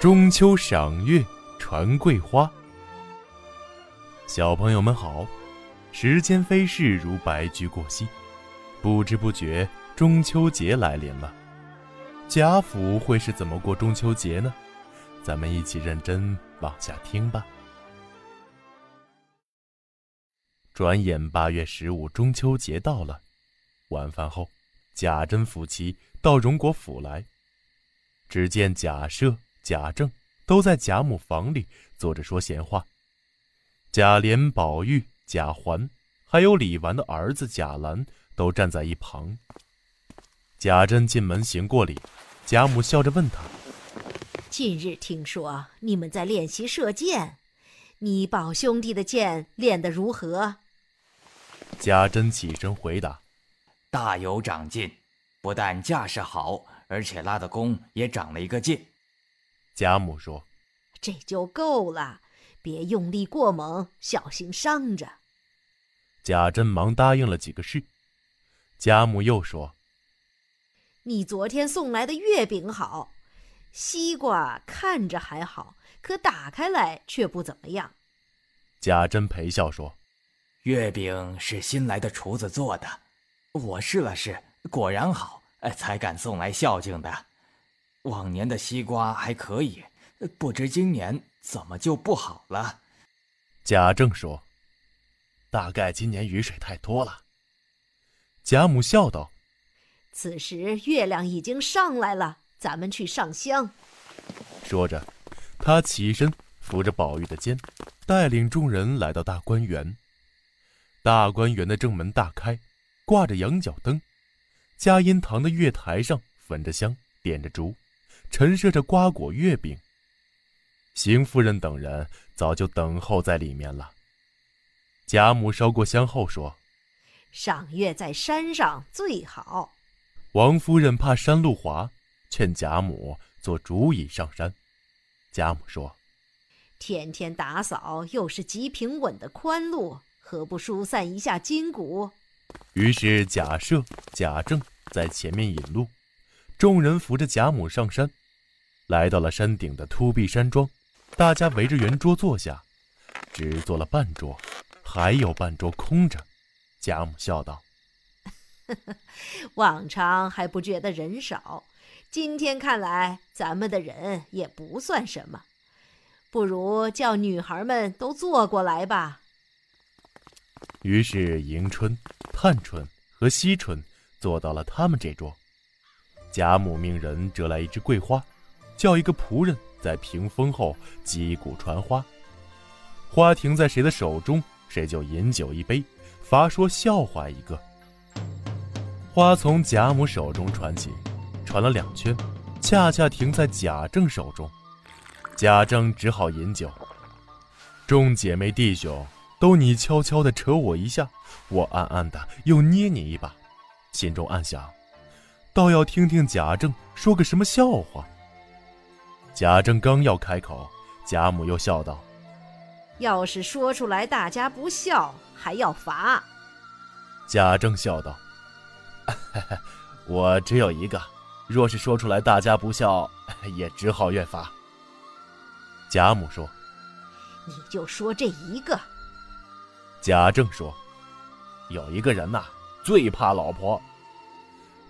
中秋赏月传桂花。小朋友们好，时间飞逝如白驹过隙，不知不觉中秋节来临了。贾府会是怎么过中秋节呢？咱们一起认真往下听吧。转眼八月十五，中秋节到了。晚饭后，贾珍夫妻到荣国府来，只见贾赦。贾政都在贾母房里坐着说闲话，贾琏、宝玉、贾环，还有李纨的儿子贾兰都站在一旁。贾珍进门行过礼，贾母笑着问他：“近日听说你们在练习射箭，你宝兄弟的箭练得如何？”贾珍起身回答：“大有长进，不但架势好，而且拉的弓也长了一个箭。”贾母说：“这就够了，别用力过猛，小心伤着。”贾珍忙答应了几个事。贾母又说：“你昨天送来的月饼好，西瓜看着还好，可打开来却不怎么样。”贾珍陪笑说：“月饼是新来的厨子做的，我试了试，果然好，才敢送来孝敬的。”往年的西瓜还可以，不知今年怎么就不好了。贾政说：“大概今年雨水太多了。”贾母笑道：“此时月亮已经上来了，咱们去上香。”说着，他起身扶着宝玉的肩，带领众人来到大观园。大观园的正门大开，挂着羊角灯，嘉荫堂的月台上焚着香，点着烛。陈设着瓜果月饼，邢夫人等人早就等候在里面了。贾母烧过香后说：“赏月在山上最好。”王夫人怕山路滑，劝贾母坐竹椅上山。贾母说：“天天打扫又是极平稳的宽路，何不疏散一下筋骨？”于是贾赦、贾政在前面引路，众人扶着贾母上山。来到了山顶的秃壁山庄，大家围着圆桌坐下，只坐了半桌，还有半桌空着。贾母笑道：“往常还不觉得人少，今天看来咱们的人也不算什么，不如叫女孩们都坐过来吧。”于是迎春、探春和惜春坐到了他们这桌。贾母命人折来一枝桂花。叫一个仆人在屏风后击鼓传花，花停在谁的手中，谁就饮酒一杯，罚说笑话一个。花从贾母手中传起，传了两圈，恰恰停在贾政手中，贾政只好饮酒。众姐妹弟兄都你悄悄地扯我一下，我暗暗的又捏你一把，心中暗想，倒要听听贾政说个什么笑话。贾政刚要开口，贾母又笑道：“要是说出来大家不笑，还要罚。”贾政笑道：“我只有一个，若是说出来大家不笑，也只好愿罚。”贾母说：“你就说这一个。”贾政说：“有一个人呐，最怕老婆。”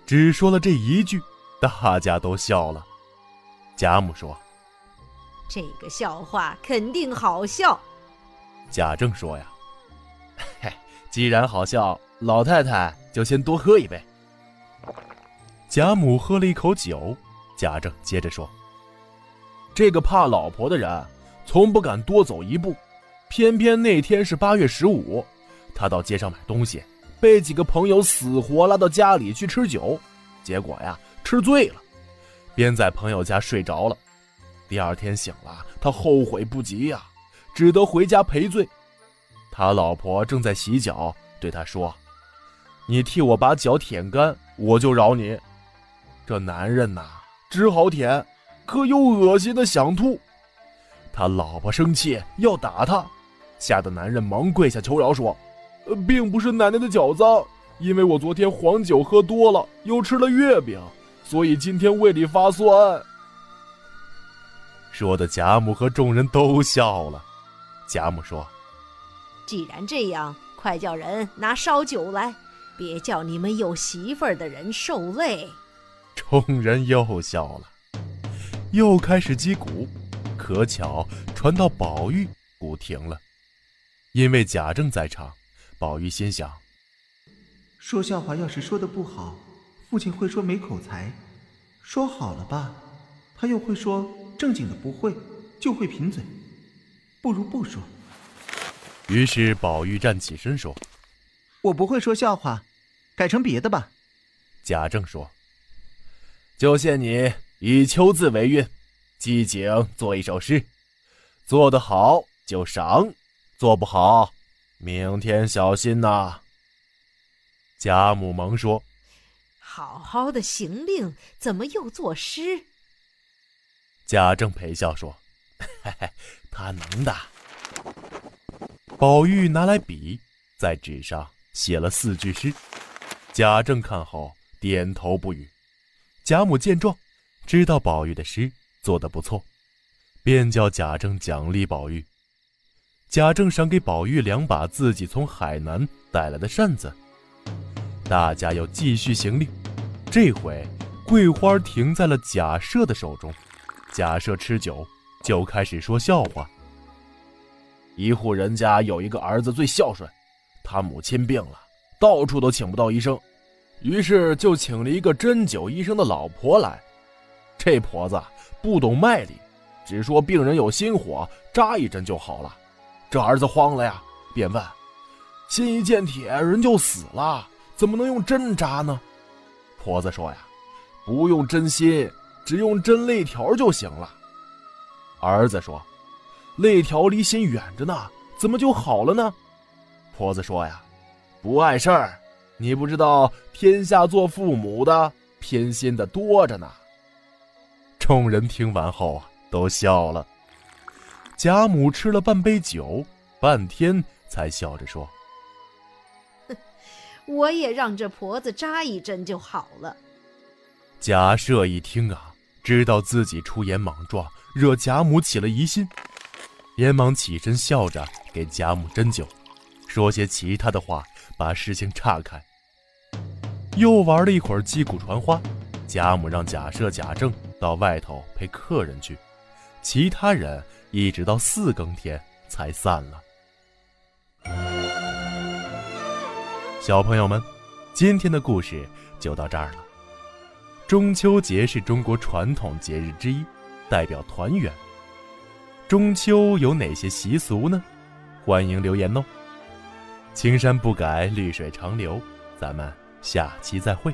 只说了这一句，大家都笑了。贾母说：“这个笑话肯定好笑。”贾政说：“呀，嘿，既然好笑，老太太就先多喝一杯。”贾母喝了一口酒，贾政接着说：“这个怕老婆的人，从不敢多走一步，偏偏那天是八月十五，他到街上买东西，被几个朋友死活拉到家里去吃酒，结果呀，吃醉了。”便在朋友家睡着了，第二天醒了，他后悔不及呀，只得回家赔罪。他老婆正在洗脚，对他说：“你替我把脚舔干，我就饶你。”这男人呐，只好舔，可又恶心的想吐。他老婆生气要打他，吓得男人忙跪下求饶说：“呃，并不是奶奶的脚脏，因为我昨天黄酒喝多了，又吃了月饼。”所以今天胃里发酸。说的贾母和众人都笑了。贾母说：“既然这样，快叫人拿烧酒来，别叫你们有媳妇儿的人受累。”众人又笑了，又开始击鼓。可巧传到宝玉，鼓停了。因为贾政在场，宝玉心想：说笑话要是说的不好，父亲会说没口才；说好了吧，他又会说正经的不会，就会贫嘴。不如不说。于是宝玉站起身说：“我不会说笑话，改成别的吧。”贾政说：“就限你以秋字为韵，即景做一首诗，做得好就赏，做不好，明天小心呐。”贾母忙说：“好好的行令，怎么又作诗？”贾政陪笑说：“嘿嘿。”他能的。宝玉拿来笔，在纸上写了四句诗。贾政看后点头不语。贾母见状，知道宝玉的诗做得不错，便叫贾政奖励宝玉。贾政赏给宝玉两把自己从海南带来的扇子。大家又继续行令，这回桂花停在了贾赦的手中。贾赦吃酒。就开始说笑话。一户人家有一个儿子最孝顺，他母亲病了，到处都请不到医生，于是就请了一个针灸医生的老婆来。这婆子不懂脉理，只说病人有心火，扎一针就好了。这儿子慌了呀，便问：“心一见铁，人就死了，怎么能用针扎呢？”婆子说：“呀，不用真心，只用针肋条就行了。”儿子说：“肋条离心远着呢，怎么就好了呢？”婆子说：“呀，不碍事儿，你不知道天下做父母的偏心的多着呢。”众人听完后啊，都笑了。贾母吃了半杯酒，半天才笑着说：“我也让这婆子扎一针就好了。”贾赦一听啊，知道自己出言莽撞。惹贾母起了疑心，连忙起身笑着给贾母斟酒，说些其他的话，把事情岔开。又玩了一会儿击鼓传花，贾母让贾赦、贾政到外头陪客人去，其他人一直到四更天才散了。小朋友们，今天的故事就到这儿了。中秋节是中国传统节日之一。代表团圆。中秋有哪些习俗呢？欢迎留言哦。青山不改，绿水长流。咱们下期再会。